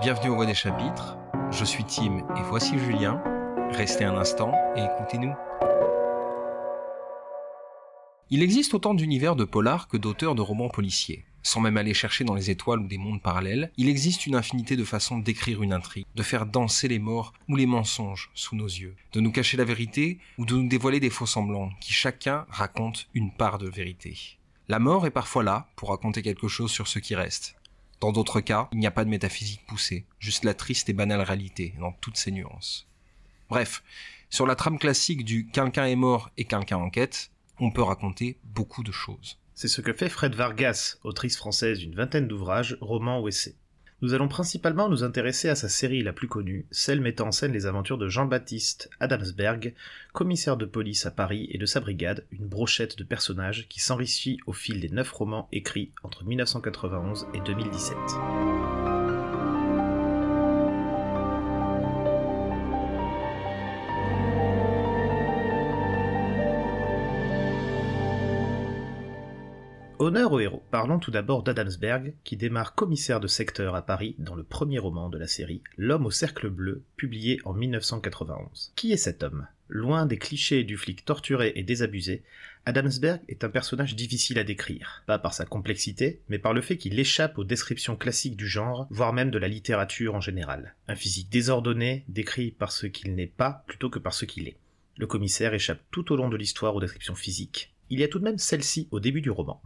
Bienvenue au Voix des chapitres. Je suis Tim et voici Julien. Restez un instant et écoutez-nous. Il existe autant d'univers de polar que d'auteurs de romans policiers. Sans même aller chercher dans les étoiles ou des mondes parallèles, il existe une infinité de façons d'écrire une intrigue, de faire danser les morts ou les mensonges sous nos yeux, de nous cacher la vérité ou de nous dévoiler des faux semblants qui chacun raconte une part de vérité. La mort est parfois là pour raconter quelque chose sur ce qui reste. Dans d'autres cas, il n'y a pas de métaphysique poussée, juste la triste et banale réalité dans toutes ses nuances. Bref, sur la trame classique du quelqu'un est mort et quelqu'un enquête, on peut raconter beaucoup de choses. C'est ce que fait Fred Vargas, autrice française d'une vingtaine d'ouvrages, romans ou essais. Nous allons principalement nous intéresser à sa série la plus connue, celle mettant en scène les aventures de Jean-Baptiste Adamsberg, commissaire de police à Paris et de sa brigade, une brochette de personnages qui s'enrichit au fil des neuf romans écrits entre 1991 et 2017. Honneur au héros. Parlons tout d'abord d'Adamsberg, qui démarre commissaire de secteur à Paris dans le premier roman de la série, L'homme au cercle bleu, publié en 1991. Qui est cet homme? Loin des clichés du flic torturé et désabusé, Adamsberg est un personnage difficile à décrire, pas par sa complexité, mais par le fait qu'il échappe aux descriptions classiques du genre, voire même de la littérature en général. Un physique désordonné, décrit par ce qu'il n'est pas plutôt que par ce qu'il est. Le commissaire échappe tout au long de l'histoire aux descriptions physiques. Il y a tout de même celle-ci au début du roman.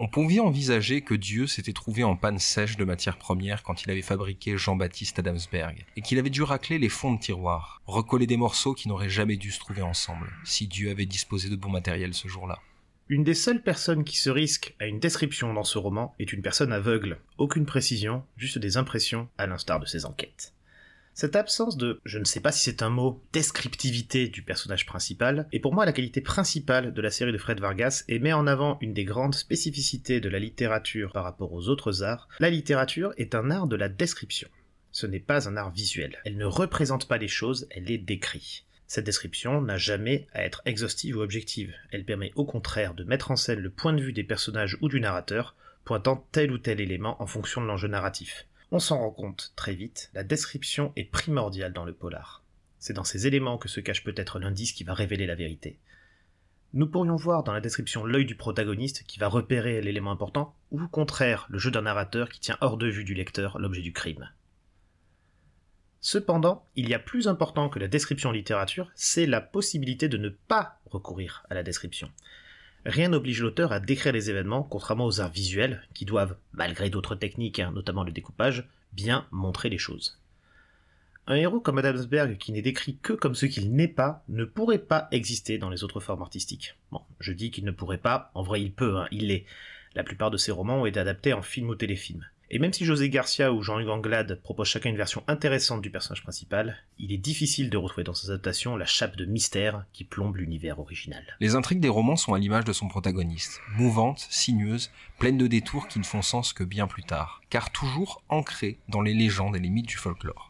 On pouvait envisager que Dieu s'était trouvé en panne sèche de matières premières quand il avait fabriqué Jean-Baptiste Adamsberg, et qu'il avait dû racler les fonds de tiroir, recoller des morceaux qui n'auraient jamais dû se trouver ensemble, si Dieu avait disposé de bon matériel ce jour-là. Une des seules personnes qui se risque à une description dans ce roman est une personne aveugle. Aucune précision, juste des impressions, à l'instar de ses enquêtes. Cette absence de, je ne sais pas si c'est un mot, descriptivité du personnage principal, est pour moi la qualité principale de la série de Fred Vargas et met en avant une des grandes spécificités de la littérature par rapport aux autres arts. La littérature est un art de la description. Ce n'est pas un art visuel. Elle ne représente pas les choses, elle les décrit. Cette description n'a jamais à être exhaustive ou objective. Elle permet au contraire de mettre en scène le point de vue des personnages ou du narrateur, pointant tel ou tel élément en fonction de l'enjeu narratif. On s'en rend compte très vite, la description est primordiale dans le polar. C'est dans ces éléments que se cache peut-être l'indice qui va révéler la vérité. Nous pourrions voir dans la description l'œil du protagoniste qui va repérer l'élément important, ou au contraire le jeu d'un narrateur qui tient hors de vue du lecteur l'objet du crime. Cependant, il y a plus important que la description littérature, c'est la possibilité de ne pas recourir à la description. Rien n'oblige l'auteur à décrire les événements, contrairement aux arts visuels, qui doivent, malgré d'autres techniques, hein, notamment le découpage, bien montrer les choses. Un héros comme Adamsberg qui n'est décrit que comme ce qu'il n'est pas ne pourrait pas exister dans les autres formes artistiques. Bon, je dis qu'il ne pourrait pas, en vrai il peut, hein, il l'est. La plupart de ses romans ont été adaptés en film ou téléfilm. Et même si José Garcia ou Jean-Hugues Anglade proposent chacun une version intéressante du personnage principal, il est difficile de retrouver dans ces adaptations la chape de mystère qui plombe l'univers original. Les intrigues des romans sont à l'image de son protagoniste, mouvantes, sinueuses, pleines de détours qui ne font sens que bien plus tard, car toujours ancrées dans les légendes et les mythes du folklore.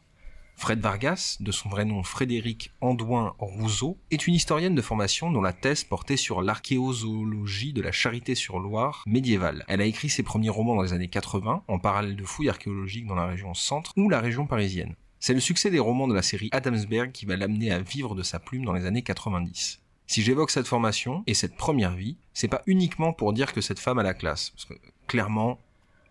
Fred Vargas, de son vrai nom Frédéric Andouin Rousseau, est une historienne de formation dont la thèse portait sur l'archéozoologie de la Charité-sur-Loire médiévale. Elle a écrit ses premiers romans dans les années 80, en parallèle de fouilles archéologiques dans la région centre ou la région parisienne. C'est le succès des romans de la série Adamsberg qui va l'amener à vivre de sa plume dans les années 90. Si j'évoque cette formation et cette première vie, c'est pas uniquement pour dire que cette femme a la classe, parce que clairement,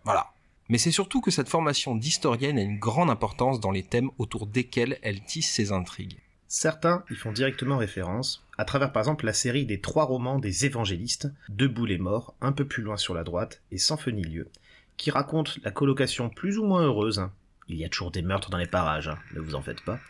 voilà, mais c'est surtout que cette formation d'historienne a une grande importance dans les thèmes autour desquels elle tisse ses intrigues. Certains y font directement référence, à travers par exemple la série des trois romans des évangélistes, Debout les morts, un peu plus loin sur la droite, et Sans feu ni lieu, qui racontent la colocation plus ou moins heureuse, hein. il y a toujours des meurtres dans les parages, hein, ne vous en faites pas,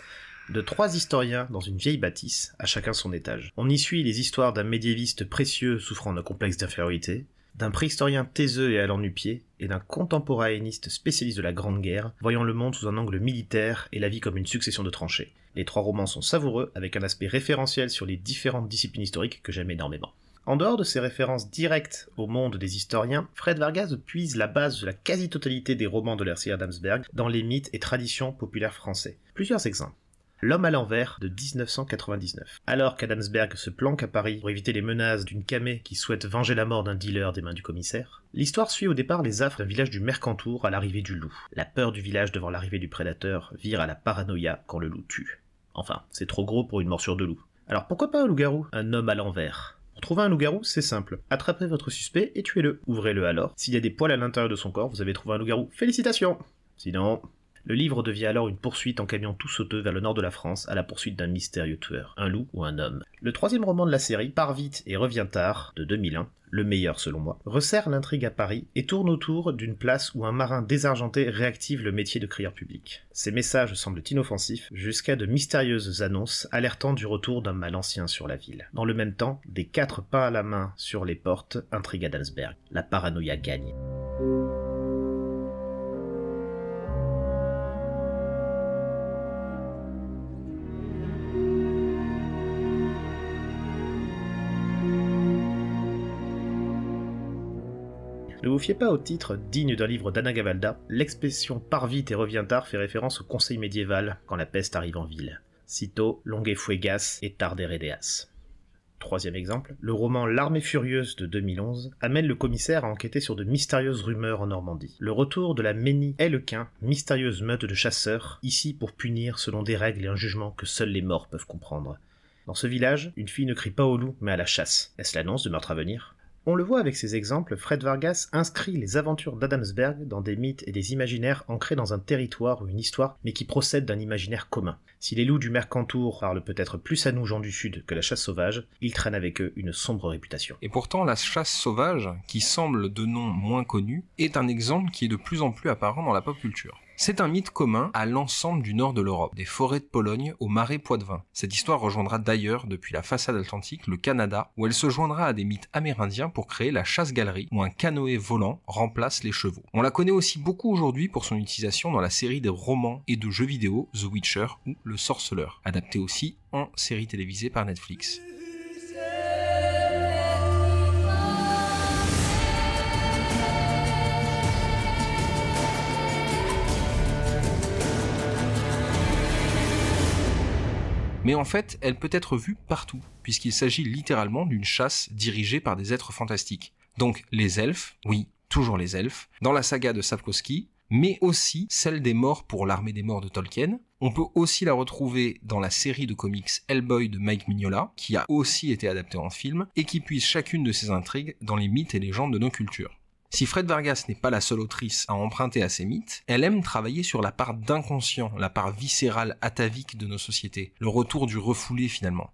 de trois historiens dans une vieille bâtisse, à chacun son étage. On y suit les histoires d'un médiéviste précieux souffrant d'un complexe d'infériorité, d'un préhistorien taiseux et allant nu-pied, et d'un contemporanéiste spécialiste de la Grande Guerre, voyant le monde sous un angle militaire et la vie comme une succession de tranchées. Les trois romans sont savoureux, avec un aspect référentiel sur les différentes disciplines historiques que j'aime énormément. En dehors de ces références directes au monde des historiens, Fred Vargas puise la base de la quasi-totalité des romans de l'R.C. Adamsberg dans les mythes et traditions populaires français. Plusieurs exemples. L'homme à l'envers de 1999. Alors qu'Adamsberg se planque à Paris pour éviter les menaces d'une camée qui souhaite venger la mort d'un dealer des mains du commissaire, l'histoire suit au départ les affres d'un village du Mercantour à l'arrivée du loup. La peur du village devant l'arrivée du prédateur vire à la paranoïa quand le loup tue. Enfin, c'est trop gros pour une morsure de loup. Alors pourquoi pas un loup-garou? Un homme à l'envers. Pour trouver un loup-garou, c'est simple. Attrapez votre suspect et tuez-le. Ouvrez-le alors. S'il y a des poils à l'intérieur de son corps, vous avez trouvé un loup-garou. Félicitations Sinon, le livre devient alors une poursuite en camion tout sauteux vers le nord de la France à la poursuite d'un mystérieux tueur, un loup ou un homme. Le troisième roman de la série, Part vite et revient tard, de 2001, le meilleur selon moi, resserre l'intrigue à Paris et tourne autour d'une place où un marin désargenté réactive le métier de crieur public. Ces messages semblent inoffensifs jusqu'à de mystérieuses annonces alertant du retour d'un mal ancien sur la ville. Dans le même temps, des quatre pas à la main sur les portes intriguent Adamsberg. La paranoïa gagne. Vous fiez pas au titre digne d'un livre d'Anna Gavalda, l'expression part vite et revient tard fait référence au conseil médiéval quand la peste arrive en ville. Cito longue fuegas et tarde redeas. Troisième exemple, le roman L'armée furieuse de 2011 amène le commissaire à enquêter sur de mystérieuses rumeurs en Normandie. Le retour de la Ménie Elquin, mystérieuse meute de chasseurs, ici pour punir selon des règles et un jugement que seuls les morts peuvent comprendre. Dans ce village, une fille ne crie pas au loup, mais à la chasse. Est-ce l'annonce de meurtre à venir? On le voit avec ces exemples, Fred Vargas inscrit les aventures d'Adamsberg dans des mythes et des imaginaires ancrés dans un territoire ou une histoire, mais qui procèdent d'un imaginaire commun. Si les loups du Mercantour parlent peut-être plus à nous gens du Sud que la chasse sauvage, ils traînent avec eux une sombre réputation. Et pourtant, la chasse sauvage, qui semble de nom moins connu, est un exemple qui est de plus en plus apparent dans la pop culture. C'est un mythe commun à l'ensemble du nord de l'Europe, des forêts de Pologne au marais Poitevin. Cette histoire rejoindra d'ailleurs, depuis la façade atlantique, le Canada, où elle se joindra à des mythes amérindiens pour créer la chasse-galerie, où un canoë volant remplace les chevaux. On la connaît aussi beaucoup aujourd'hui pour son utilisation dans la série des romans et de jeux vidéo The Witcher ou Le Sorceleur, adapté aussi en série télévisée par Netflix. Mais en fait, elle peut être vue partout, puisqu'il s'agit littéralement d'une chasse dirigée par des êtres fantastiques. Donc les elfes, oui, toujours les elfes, dans la saga de Sapkowski, mais aussi celle des morts pour l'armée des morts de Tolkien. On peut aussi la retrouver dans la série de comics Hellboy de Mike Mignola, qui a aussi été adaptée en film, et qui puise chacune de ces intrigues dans les mythes et légendes de nos cultures. Si Fred Vargas n'est pas la seule autrice à emprunter à ces mythes, elle aime travailler sur la part d'inconscient, la part viscérale, atavique de nos sociétés, le retour du refoulé finalement.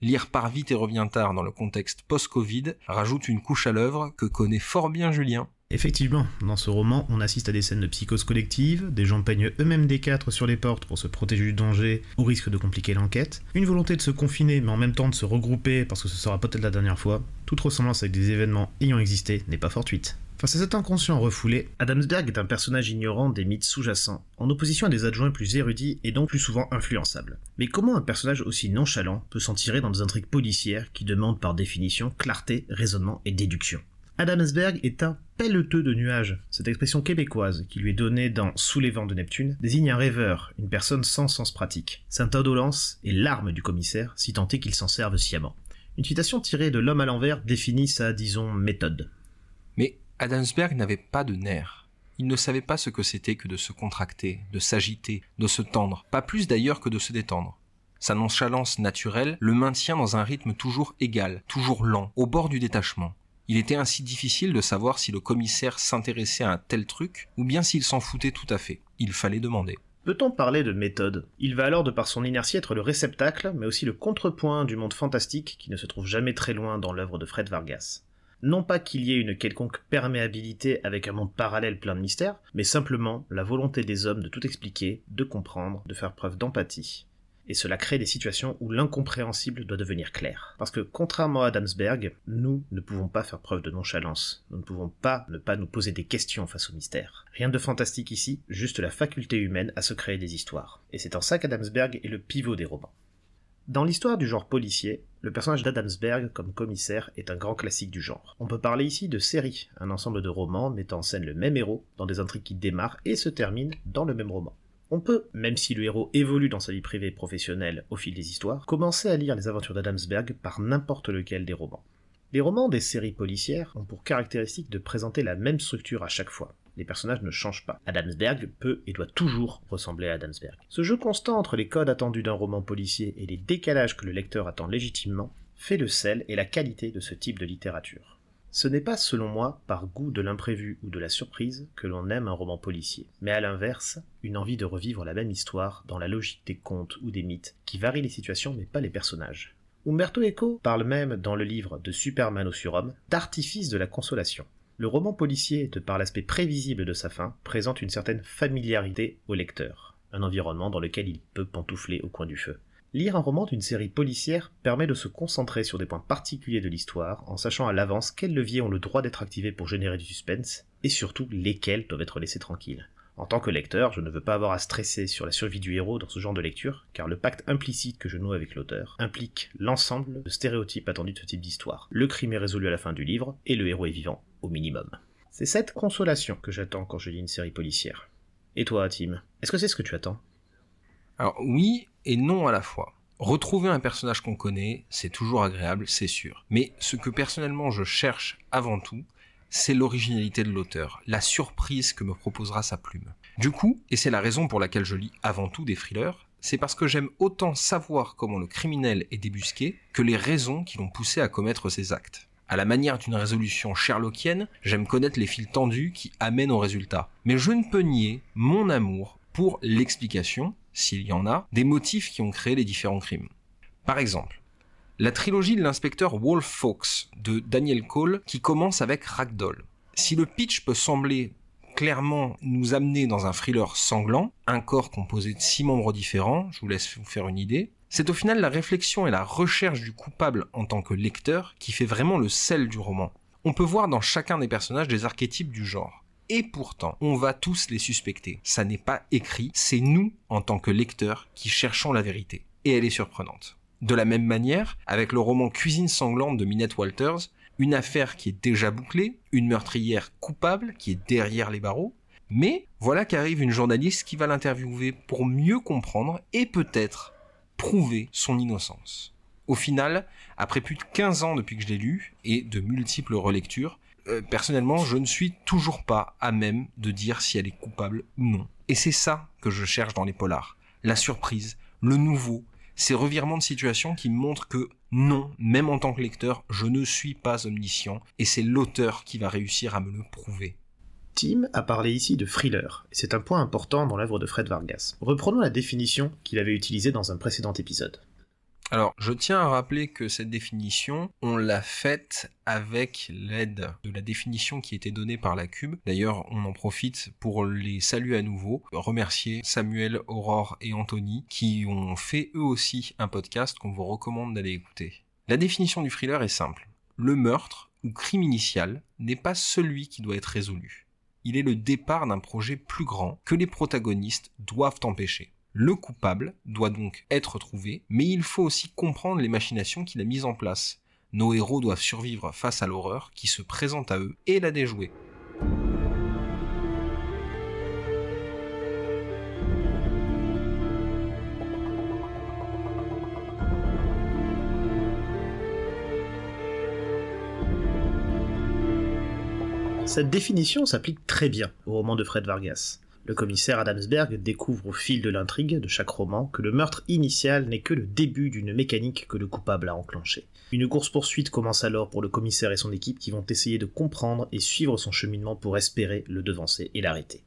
Lire par vite et revient tard dans le contexte post-Covid rajoute une couche à l'œuvre que connaît fort bien Julien. Effectivement, dans ce roman, on assiste à des scènes de psychose collective, des gens peignent eux-mêmes des quatre sur les portes pour se protéger du danger au risque de compliquer l'enquête, une volonté de se confiner mais en même temps de se regrouper parce que ce sera peut-être la dernière fois, toute ressemblance avec des événements ayant existé n'est pas fortuite. Face à cet inconscient refoulé, Adamsberg est un personnage ignorant des mythes sous-jacents, en opposition à des adjoints plus érudits et donc plus souvent influençables. Mais comment un personnage aussi nonchalant peut s'en tirer dans des intrigues policières qui demandent par définition clarté, raisonnement et déduction? Adamsberg est un pelleteux de nuages. Cette expression québécoise qui lui est donnée dans Sous les vents de Neptune désigne un rêveur, une personne sans sens pratique. Sainte indolence est l'arme du commissaire, si tant est qu'il s'en serve sciemment. Une citation tirée de L'homme à l'envers définit sa, disons, méthode. Mais Adamsberg n'avait pas de nerfs. Il ne savait pas ce que c'était que de se contracter, de s'agiter, de se tendre, pas plus d'ailleurs que de se détendre. Sa nonchalance naturelle le maintient dans un rythme toujours égal, toujours lent, au bord du détachement. Il était ainsi difficile de savoir si le commissaire s'intéressait à un tel truc, ou bien s'il s'en foutait tout à fait. Il fallait demander. Peut-on parler de méthode? Il va alors de par son inertie être le réceptacle, mais aussi le contrepoint du monde fantastique qui ne se trouve jamais très loin dans l'œuvre de Fred Vargas. Non pas qu'il y ait une quelconque perméabilité avec un monde parallèle plein de mystères, mais simplement la volonté des hommes de tout expliquer, de comprendre, de faire preuve d'empathie. Et cela crée des situations où l'incompréhensible doit devenir clair. Parce que contrairement à Adamsberg, nous ne pouvons pas faire preuve de nonchalance. Nous ne pouvons pas ne pas nous poser des questions face au mystère. Rien de fantastique ici, juste la faculté humaine à se créer des histoires. Et c'est en ça qu'Adamsberg est le pivot des romans. Dans l'histoire du genre policier, le personnage d'Adamsberg comme commissaire est un grand classique du genre. On peut parler ici de série, un ensemble de romans mettant en scène le même héros dans des intrigues qui démarrent et se terminent dans le même roman. On peut, même si le héros évolue dans sa vie privée et professionnelle au fil des histoires, commencer à lire les aventures d'Adamsberg par n'importe lequel des romans. Les romans des séries policières ont pour caractéristique de présenter la même structure à chaque fois. Les personnages ne changent pas. Adamsberg peut et doit toujours ressembler à Adamsberg. Ce jeu constant entre les codes attendus d'un roman policier et les décalages que le lecteur attend légitimement fait le sel et la qualité de ce type de littérature. Ce n'est pas, selon moi, par goût de l'imprévu ou de la surprise que l'on aime un roman policier, mais à l'inverse, une envie de revivre la même histoire dans la logique des contes ou des mythes qui varient les situations mais pas les personnages. Umberto Eco parle même dans le livre de Superman au surhomme d'artifice de la consolation. Le roman policier, de par l'aspect prévisible de sa fin, présente une certaine familiarité au lecteur, un environnement dans lequel il peut pantoufler au coin du feu. Lire un roman d'une série policière permet de se concentrer sur des points particuliers de l'histoire en sachant à l'avance quels leviers ont le droit d'être activés pour générer du suspense et surtout lesquels doivent être laissés tranquilles. En tant que lecteur, je ne veux pas avoir à stresser sur la survie du héros dans ce genre de lecture, car le pacte implicite que je noue avec l'auteur implique l'ensemble de stéréotypes attendus de ce type d'histoire. Le crime est résolu à la fin du livre, et le héros est vivant, au minimum. C'est cette consolation que j'attends quand je lis une série policière. Et toi, Tim, est-ce que c'est ce que tu attends? Alors oui et non à la fois. Retrouver un personnage qu'on connaît, c'est toujours agréable, c'est sûr. Mais ce que personnellement je cherche avant tout, c'est l'originalité de l'auteur, la surprise que me proposera sa plume. Du coup, et c'est la raison pour laquelle je lis avant tout des thrillers, c'est parce que j'aime autant savoir comment le criminel est débusqué que les raisons qui l'ont poussé à commettre ses actes. À la manière d'une résolution sherlockienne, j'aime connaître les fils tendus qui amènent au résultat. Mais je ne peux nier mon amour pour l'explication, s'il y en a, des motifs qui ont créé les différents crimes. Par exemple, la trilogie de l'inspecteur Wolf Fox de Daniel Cole qui commence avec Ragdoll. Si le pitch peut sembler clairement nous amener dans un thriller sanglant, un corps composé de six membres différents, je vous laisse vous faire une idée, c'est au final la réflexion et la recherche du coupable en tant que lecteur qui fait vraiment le sel du roman. On peut voir dans chacun des personnages des archétypes du genre. Et pourtant, on va tous les suspecter. Ça n'est pas écrit, c'est nous, en tant que lecteurs, qui cherchons la vérité. Et elle est surprenante. De la même manière, avec le roman Cuisine sanglante de Minette Walters, une affaire qui est déjà bouclée, une meurtrière coupable qui est derrière les barreaux, mais voilà qu'arrive une journaliste qui va l'interviewer pour mieux comprendre et peut-être prouver son innocence. Au final, après plus de 15 ans depuis que je l'ai lu et de multiples relectures, euh, personnellement, je ne suis toujours pas à même de dire si elle est coupable ou non. Et c'est ça que je cherche dans les polars. La surprise, le nouveau, ces revirements de situation qui montrent que non, même en tant que lecteur, je ne suis pas omniscient, et c'est l'auteur qui va réussir à me le prouver. Tim a parlé ici de thriller, et c'est un point important dans l'œuvre de Fred Vargas. Reprenons la définition qu'il avait utilisée dans un précédent épisode. Alors, je tiens à rappeler que cette définition, on l'a faite avec l'aide de la définition qui était donnée par la Cube. D'ailleurs, on en profite pour les saluer à nouveau, remercier Samuel, Aurore et Anthony qui ont fait eux aussi un podcast qu'on vous recommande d'aller écouter. La définition du thriller est simple. Le meurtre ou crime initial n'est pas celui qui doit être résolu. Il est le départ d'un projet plus grand que les protagonistes doivent empêcher. Le coupable doit donc être trouvé, mais il faut aussi comprendre les machinations qu'il a mises en place. Nos héros doivent survivre face à l'horreur qui se présente à eux et la déjouer. Cette définition s'applique très bien au roman de Fred Vargas. Le commissaire Adamsberg découvre au fil de l'intrigue de chaque roman que le meurtre initial n'est que le début d'une mécanique que le coupable a enclenchée. Une course-poursuite commence alors pour le commissaire et son équipe qui vont essayer de comprendre et suivre son cheminement pour espérer le devancer et l'arrêter.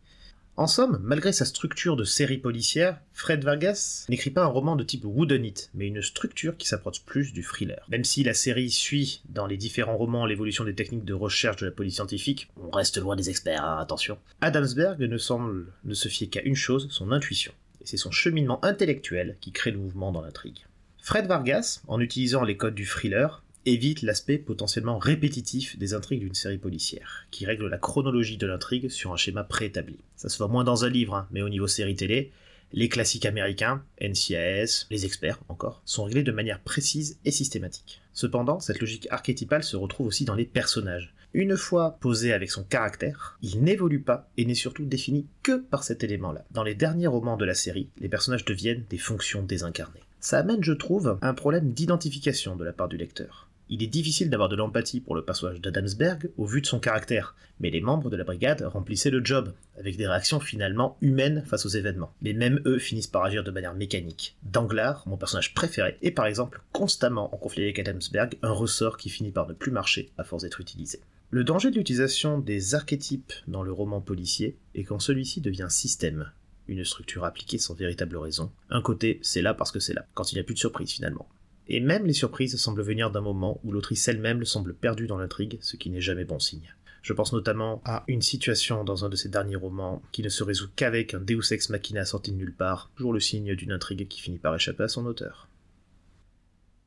En somme, malgré sa structure de série policière, Fred Vargas n'écrit pas un roman de type whodunit, mais une structure qui s'approche plus du thriller. Même si la série suit dans les différents romans l'évolution des techniques de recherche de la police scientifique, on reste loin des experts, hein, attention. Adamsberg ne semble ne se fier qu'à une chose, son intuition. Et c'est son cheminement intellectuel qui crée le mouvement dans l'intrigue. Fred Vargas, en utilisant les codes du thriller, évite l'aspect potentiellement répétitif des intrigues d'une série policière, qui règle la chronologie de l'intrigue sur un schéma préétabli. Ça se voit moins dans un livre, hein, mais au niveau série télé, les classiques américains, NCIS, les experts encore, sont réglés de manière précise et systématique. Cependant, cette logique archétypale se retrouve aussi dans les personnages. Une fois posé avec son caractère, il n'évolue pas et n'est surtout défini que par cet élément-là. Dans les derniers romans de la série, les personnages deviennent des fonctions désincarnées. Ça amène, je trouve, un problème d'identification de la part du lecteur. Il est difficile d'avoir de l'empathie pour le personnage d'Adamsberg au vu de son caractère, mais les membres de la brigade remplissaient le job, avec des réactions finalement humaines face aux événements. Mais même eux finissent par agir de manière mécanique. Danglars, mon personnage préféré, est par exemple constamment en conflit avec Adamsberg, un ressort qui finit par ne plus marcher à force d'être utilisé. Le danger de l'utilisation des archétypes dans le roman policier est quand celui-ci devient système, une structure appliquée sans véritable raison. Un côté, c'est là parce que c'est là, quand il n'y a plus de surprise finalement. Et même les surprises semblent venir d'un moment où l'autrice elle-même semble perdue dans l'intrigue, ce qui n'est jamais bon signe. Je pense notamment à une situation dans un de ses derniers romans qui ne se résout qu'avec un Deus ex machina sorti de nulle part, toujours le signe d'une intrigue qui finit par échapper à son auteur.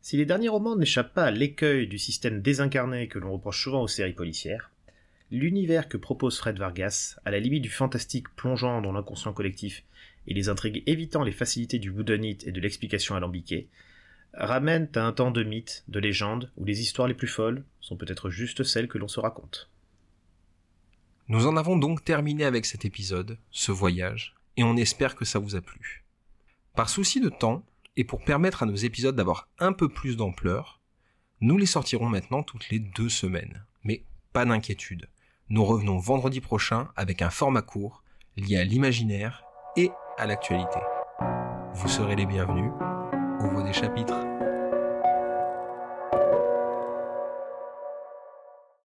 Si les derniers romans n'échappent pas à l'écueil du système désincarné que l'on reproche souvent aux séries policières, l'univers que propose Fred Vargas, à la limite du fantastique plongeant dans l'inconscient collectif et les intrigues évitant les facilités du boudonite et de l'explication alambiquée, ramènent à un temps de mythes, de légendes, où les histoires les plus folles sont peut-être juste celles que l'on se raconte. Nous en avons donc terminé avec cet épisode, ce voyage, et on espère que ça vous a plu. Par souci de temps, et pour permettre à nos épisodes d'avoir un peu plus d'ampleur, nous les sortirons maintenant toutes les deux semaines. Mais pas d'inquiétude, nous revenons vendredi prochain avec un format court lié à l'imaginaire et à l'actualité. Vous serez les bienvenus au bout des chapitres.